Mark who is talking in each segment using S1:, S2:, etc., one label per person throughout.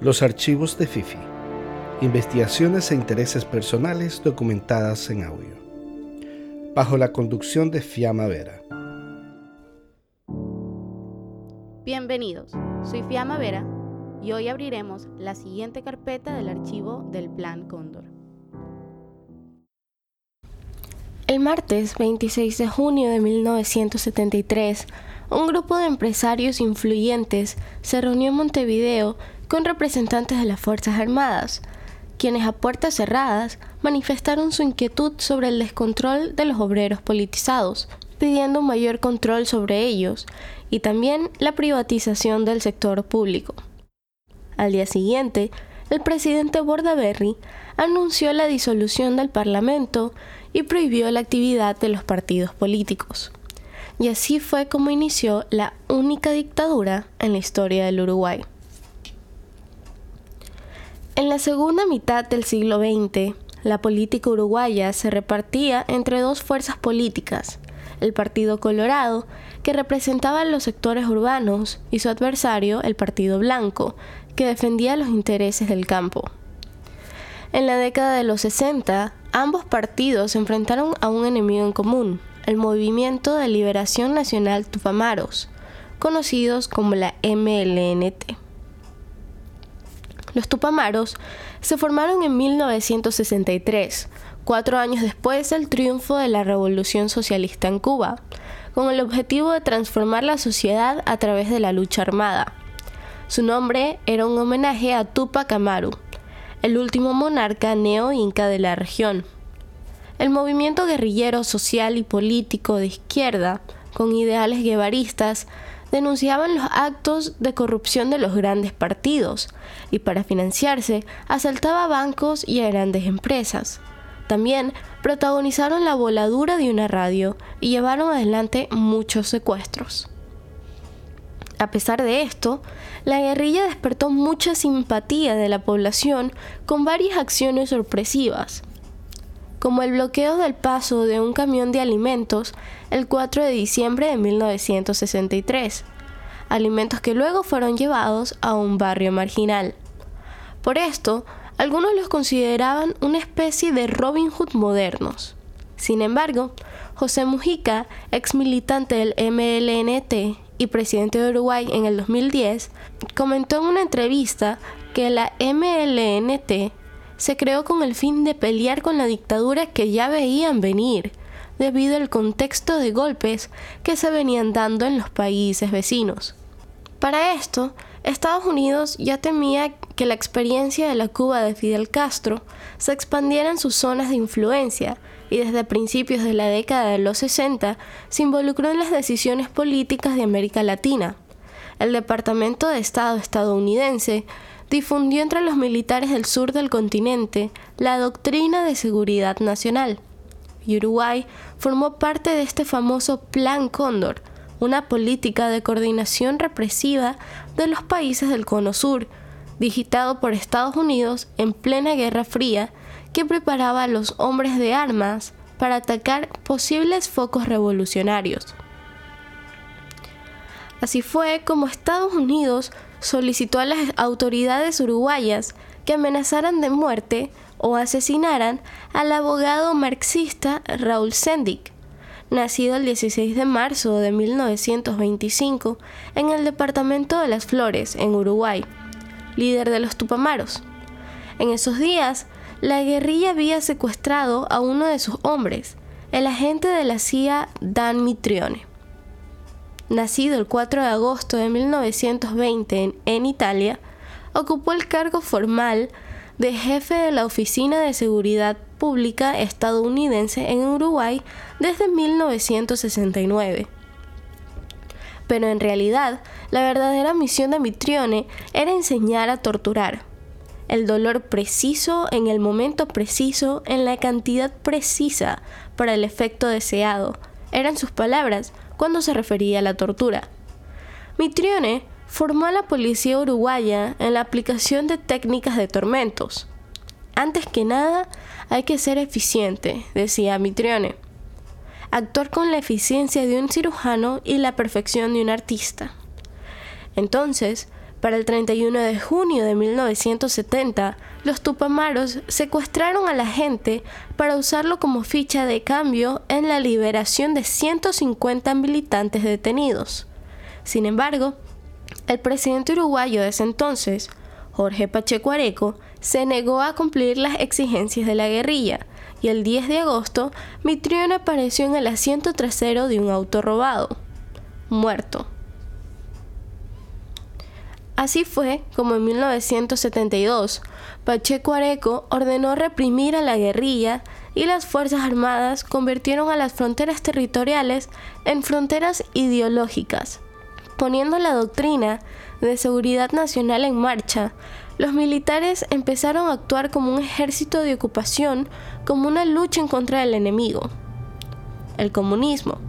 S1: Los archivos de Fifi. Investigaciones e intereses personales documentadas en audio. Bajo la conducción de Fiamma Vera.
S2: Bienvenidos, soy Fiamma Vera y hoy abriremos la siguiente carpeta del archivo del Plan Cóndor. El martes 26 de junio de 1973, un grupo de empresarios influyentes se reunió en Montevideo con representantes de las Fuerzas Armadas, quienes a puertas cerradas manifestaron su inquietud sobre el descontrol de los obreros politizados, pidiendo un mayor control sobre ellos y también la privatización del sector público. Al día siguiente, el presidente Bordaberry anunció la disolución del Parlamento y prohibió la actividad de los partidos políticos. Y así fue como inició la única dictadura en la historia del Uruguay. En la segunda mitad del siglo XX, la política uruguaya se repartía entre dos fuerzas políticas, el Partido Colorado, que representaba los sectores urbanos, y su adversario, el Partido Blanco, que defendía los intereses del campo. En la década de los 60, ambos partidos se enfrentaron a un enemigo en común, el Movimiento de Liberación Nacional Tupamaros, conocidos como la MLNT. Los Tupamaros se formaron en 1963, cuatro años después del triunfo de la Revolución Socialista en Cuba, con el objetivo de transformar la sociedad a través de la lucha armada. Su nombre era un homenaje a Tupac Amaru, el último monarca neo-inca de la región. El movimiento guerrillero social y político de izquierda, con ideales guevaristas, denunciaban los actos de corrupción de los grandes partidos y para financiarse asaltaba bancos y a grandes empresas. También protagonizaron la voladura de una radio y llevaron adelante muchos secuestros. A pesar de esto, la guerrilla despertó mucha simpatía de la población con varias acciones sorpresivas, como el bloqueo del paso de un camión de alimentos el 4 de diciembre de 1963, alimentos que luego fueron llevados a un barrio marginal. Por esto, algunos los consideraban una especie de Robin Hood modernos. Sin embargo, José Mujica, ex militante del MLNT y presidente de Uruguay en el 2010, comentó en una entrevista que la MLNT se creó con el fin de pelear con la dictadura que ya veían venir, debido al contexto de golpes que se venían dando en los países vecinos. Para esto, Estados Unidos ya temía que la experiencia de la Cuba de Fidel Castro se expandiera en sus zonas de influencia y desde principios de la década de los 60 se involucró en las decisiones políticas de América Latina. El Departamento de Estado estadounidense difundió entre los militares del sur del continente la doctrina de seguridad nacional. Uruguay formó parte de este famoso Plan Cóndor, una política de coordinación represiva de los países del Cono Sur, digitado por Estados Unidos en plena Guerra Fría, que preparaba a los hombres de armas para atacar posibles focos revolucionarios. Así fue como Estados Unidos solicitó a las autoridades uruguayas que amenazaran de muerte o asesinaran al abogado marxista Raúl Sendic, nacido el 16 de marzo de 1925 en el departamento de Las Flores, en Uruguay, líder de los Tupamaros. En esos días, la guerrilla había secuestrado a uno de sus hombres, el agente de la CIA Dan Mitrione nacido el 4 de agosto de 1920 en, Italia, ocupó el cargo formal de jefe de la Oficina de Seguridad Pública estadounidense en Uruguay desde 1969. Pero en realidad, la verdadera misión de Mitrione era enseñar a torturar. El dolor preciso en el momento preciso, en la cantidad precisa para el efecto deseado, eran sus palabras, cuando se refería a la tortura. Mitrione formó a la policía uruguaya en la aplicación de técnicas de tormentos. Antes que nada, hay que ser eficiente, decía Mitrione. Actuar con la eficiencia de un cirujano y la perfección de un artista. Entonces, Para el 31 de junio de 1970, los tupamaros secuestraron a la gente para usarlo como ficha de cambio en la liberación de 150 militantes detenidos. Sin embargo, el presidente uruguayo de ese entonces, Jorge Pacheco Areco, se negó a cumplir las exigencias de la guerrilla y el 10 de agosto Mitrione apareció en el asiento trasero de un auto robado, muerto. Así fue como en 1972 Pacheco Areco ordenó reprimir a la guerrilla y las Fuerzas Armadas convirtieron a las fronteras territoriales en fronteras ideológicas. Poniendo la doctrina de seguridad nacional en marcha, los militares empezaron a actuar como un ejército de ocupación, como una lucha en contra del enemigo, el comunismo,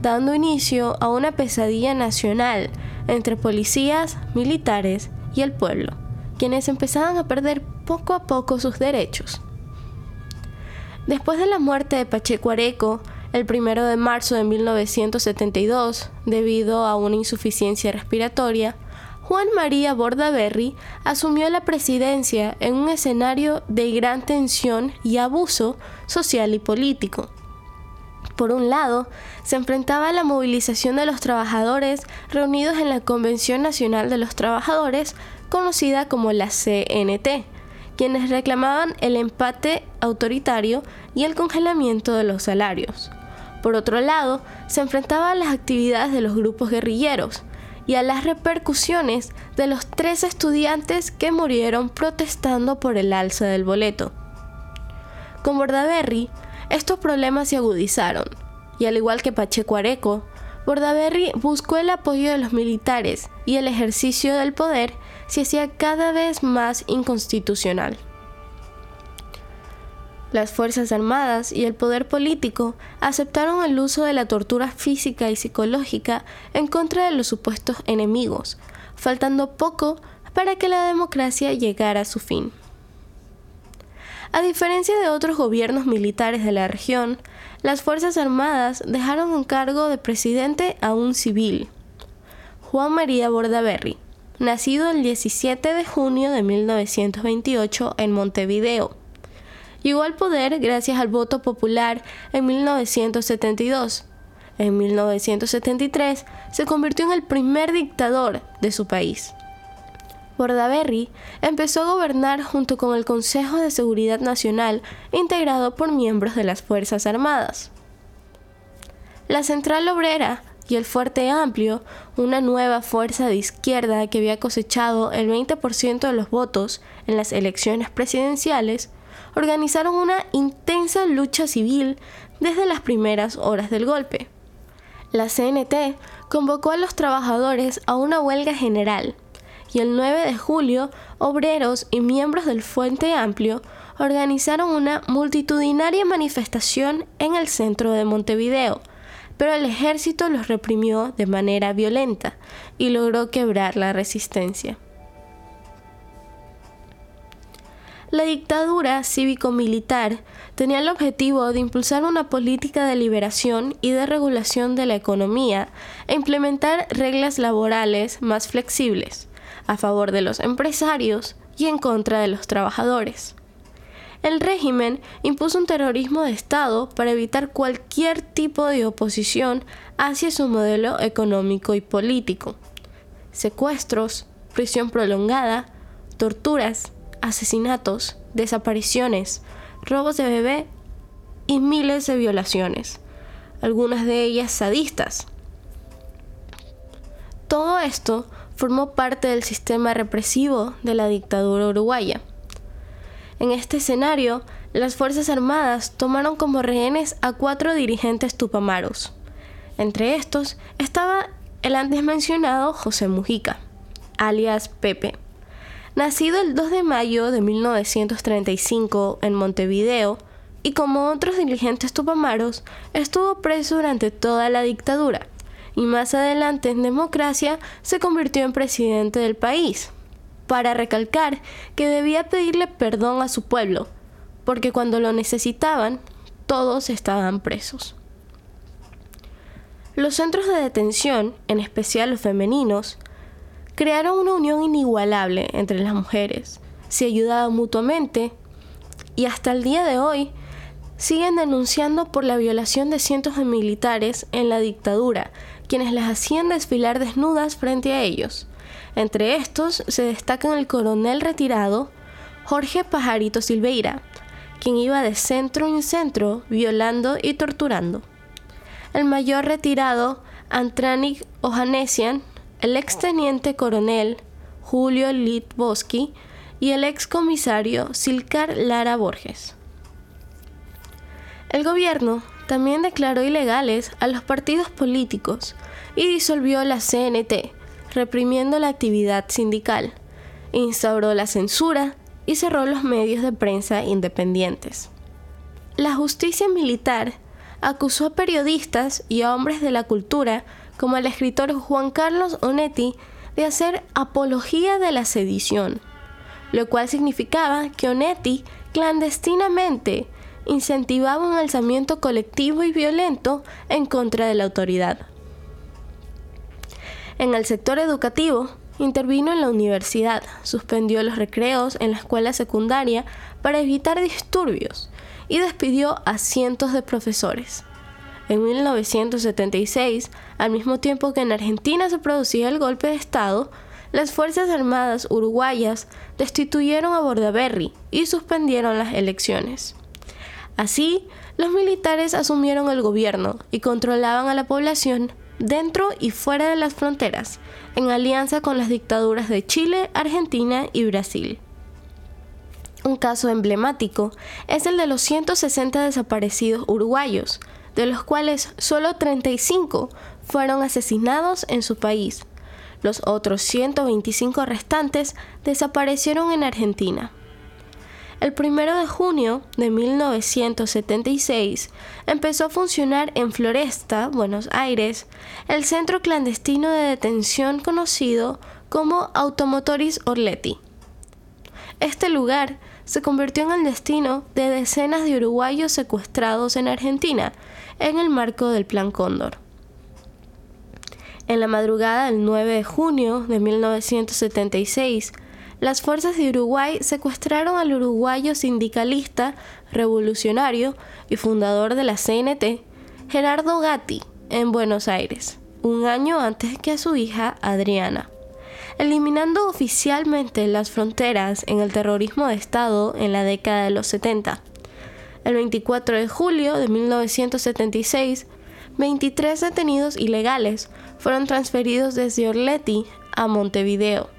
S2: dando inicio a una pesadilla nacional entre policías, militares y el pueblo, quienes empezaban a perder poco a poco sus derechos. Después de la muerte de Pacheco Areco, el primero de marzo de 1972, debido a una insuficiencia respiratoria, Juan María Bordaberry asumió la presidencia en un escenario de gran tensión y abuso social y político. Por un lado, se enfrentaba a la movilización de los trabajadores reunidos en la Convención Nacional de los Trabajadores, conocida como la CNT, quienes reclamaban el empate autoritario y el congelamiento de los salarios. Por otro lado, se enfrentaba a las actividades de los grupos guerrilleros y a las repercusiones de los tres estudiantes que murieron protestando por el alza del boleto. Con Bordaberry, estos problemas se agudizaron, y al igual que Pacheco Areco, Bordaberry buscó el apoyo de los militares y el ejercicio del poder se hacía cada vez más inconstitucional. Las Fuerzas Armadas y el poder político aceptaron el uso de la tortura física y psicológica en contra de los supuestos enemigos, faltando poco para que la democracia llegara a su fin. A diferencia de otros gobiernos militares de la región, las Fuerzas Armadas dejaron un cargo de presidente a un civil, Juan María Bordaberry, nacido el 17 de junio de 1928 en Montevideo. Llegó al poder gracias al voto popular en 1972. En 1973 se convirtió en el primer dictador de su país. Bordaberry empezó a gobernar junto con el Consejo de Seguridad Nacional, integrado por miembros de las Fuerzas Armadas. La Central Obrera y el Fuerte Amplio, una nueva fuerza de izquierda que había cosechado el 20% de los votos en las elecciones presidenciales, organizaron una intensa lucha civil desde las primeras horas del golpe. La CNT convocó a los trabajadores a una huelga general y el 9 de julio, obreros y miembros del Fuente Amplio organizaron una multitudinaria manifestación en el centro de Montevideo, pero el ejército los reprimió de manera violenta y logró quebrar la resistencia. La dictadura cívico-militar tenía el objetivo de impulsar una política de liberación y de regulación de la economía e implementar reglas laborales más flexibles a favor de los empresarios y en contra de los trabajadores. El régimen impuso un terrorismo de Estado para evitar cualquier tipo de oposición hacia su modelo económico y político. Secuestros, prisión prolongada, torturas, asesinatos, desapariciones, robos de bebé y miles de violaciones, algunas de ellas sadistas. Todo esto formó parte del sistema represivo de la dictadura uruguaya. En este escenario, las Fuerzas Armadas tomaron como rehenes a cuatro dirigentes tupamaros. Entre estos estaba el antes mencionado José Mujica, alias Pepe. Nacido el 2 de mayo de 1935 en Montevideo, y como otros dirigentes tupamaros, estuvo preso durante toda la dictadura y más adelante en democracia se convirtió en presidente del país, para recalcar que debía pedirle perdón a su pueblo, porque cuando lo necesitaban, todos estaban presos. Los centros de detención, en especial los femeninos, crearon una unión inigualable entre las mujeres, se ayudaban mutuamente y hasta el día de hoy siguen denunciando por la violación de cientos de militares en la dictadura, quienes las hacían desfilar desnudas frente a ellos. Entre estos se destacan el coronel retirado Jorge Pajarito Silveira, quien iba de centro en centro violando y torturando. El mayor retirado Antranik Ohanesian, el exteniente coronel Julio Litboski y el excomisario Silcar Lara Borges. El gobierno también declaró ilegales a los partidos políticos y disolvió la CNT, reprimiendo la actividad sindical, instauró la censura y cerró los medios de prensa independientes. La justicia militar acusó a periodistas y a hombres de la cultura, como el escritor Juan Carlos Onetti, de hacer apología de la sedición, lo cual significaba que Onetti clandestinamente incentivaba un alzamiento colectivo y violento en contra de la autoridad. En el sector educativo, intervino en la universidad, suspendió los recreos en la escuela secundaria para evitar disturbios y despidió a cientos de profesores. En 1976, al mismo tiempo que en Argentina se producía el golpe de Estado, las Fuerzas Armadas uruguayas destituyeron a Bordaberry y suspendieron las elecciones. Así, los militares asumieron el gobierno y controlaban a la población dentro y fuera de las fronteras, en alianza con las dictaduras de Chile, Argentina y Brasil. Un caso emblemático es el de los 160 desaparecidos uruguayos, de los cuales solo 35 fueron asesinados en su país. Los otros 125 restantes desaparecieron en Argentina. El 1 de junio de 1976 empezó a funcionar en Floresta, Buenos Aires, el centro clandestino de detención conocido como Automotoris Orleti. Este lugar se convirtió en el destino de decenas de uruguayos secuestrados en Argentina en el marco del Plan Cóndor. En la madrugada del 9 de junio de 1976, las fuerzas de Uruguay secuestraron al uruguayo sindicalista, revolucionario y fundador de la CNT, Gerardo Gatti, en Buenos Aires, un año antes que a su hija Adriana eliminando oficialmente las fronteras en el terrorismo de Estado en la década de los 70. El 24 de julio de 1976, 23 detenidos ilegales fueron transferidos desde Orleti a Montevideo.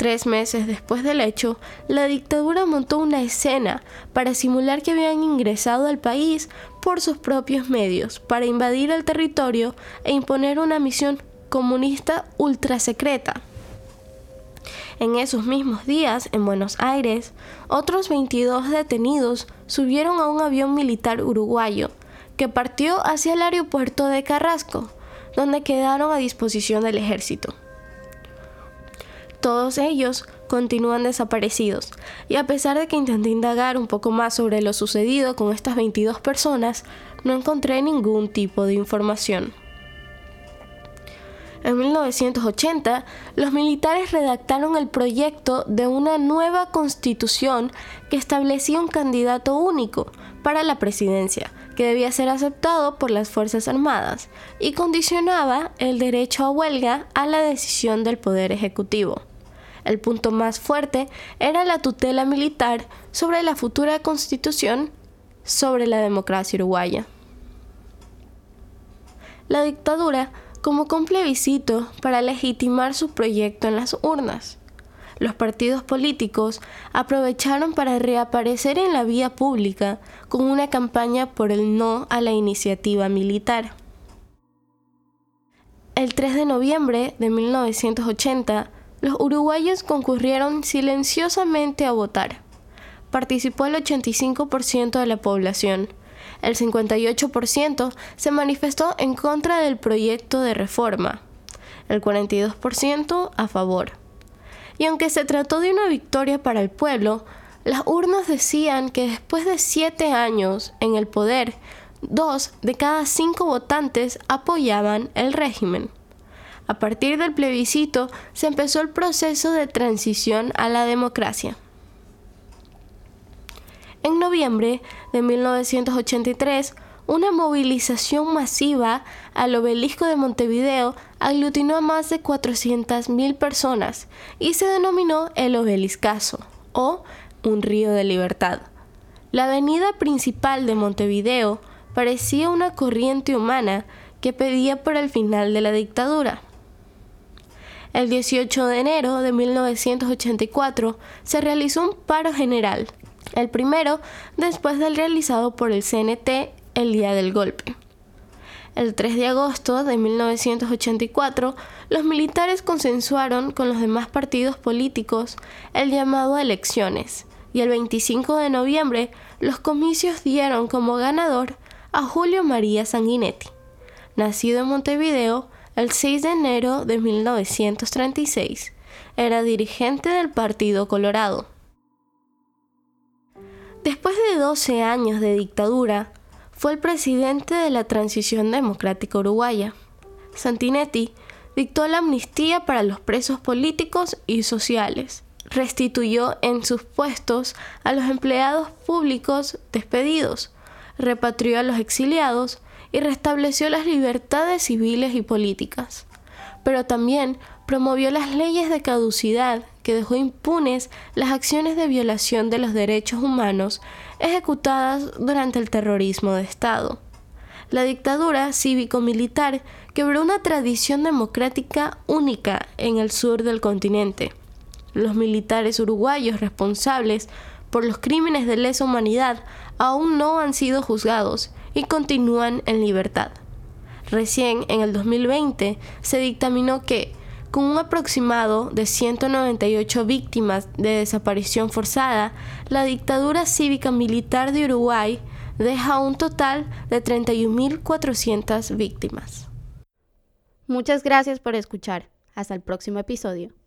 S2: Tres meses después del hecho, la dictadura montó una escena para simular que habían ingresado al país por sus propios medios para invadir el territorio e imponer una misión comunista ultra secreta. En esos mismos días, en Buenos Aires, otros 22 detenidos subieron a un avión militar uruguayo que partió hacia el aeropuerto de Carrasco, donde quedaron a disposición del ejército. Todos ellos continúan desaparecidos, y a pesar de que intenté indagar un poco más sobre lo sucedido con estas 22 personas, no encontré ningún tipo de información. En 1980, los militares redactaron el proyecto de una nueva constitución que establecía un candidato único para la presidencia, que debía ser aceptado por las Fuerzas Armadas, y condicionaba el derecho a huelga a la decisión del Poder Ejecutivo. El punto más fuerte era la tutela militar sobre la futura constitución sobre la democracia uruguaya. La dictadura como un plebiscito para legitimar su proyecto en las urnas. Los partidos políticos aprovecharon para reaparecer en la vía pública con una campaña por el no a la iniciativa militar. El 3 de noviembre de 1980, los uruguayos concurrieron silenciosamente a votar. Participó el 85% de la población el 58% se manifestó en contra del proyecto de reforma, el 42% a favor. Y aunque se trató de una victoria para el pueblo, las urnas decían que después de siete años en el poder, dos de cada cinco votantes apoyaban el régimen. A partir del plebiscito se empezó el proceso de transición a la democracia. En noviembre de 1983, una movilización masiva al obelisco de Montevideo aglutinó a más de 400.000 personas y se denominó el obeliscazo o un río de libertad. La avenida principal de Montevideo parecía una corriente humana que pedía por el final de la dictadura. El 18 de enero de 1984 se realizó un paro general el primero después del realizado por el CNT el día del golpe. El 3 de agosto de 1984, los militares consensuaron con los demás partidos políticos el llamado a elecciones, y el 25 de noviembre los comicios dieron como ganador a Julio María Sanguinetti, nacido en Montevideo el 6 de enero de 1936. Era dirigente del Partido Colorado. Después de 12 años de dictadura, fue el presidente de la transición democrática uruguaya. Santinetti dictó la amnistía para los presos políticos y sociales, restituyó en sus puestos a los empleados públicos despedidos, repatrió a los exiliados y restableció las libertades civiles y políticas. Pero también promovió las leyes de caducidad que dejó impunes las acciones de violación de los derechos humanos ejecutadas durante el terrorismo de Estado. La dictadura cívico-militar quebró una tradición democrática única en el sur del continente. Los militares uruguayos responsables por los crímenes de lesa humanidad aún no han sido juzgados y continúan en libertad. Recién en el 2020 se dictaminó que con un aproximado de 198 víctimas de desaparición forzada, la dictadura cívica militar de Uruguay deja un total de 31.400 víctimas.
S3: Muchas gracias por escuchar. Hasta el próximo episodio.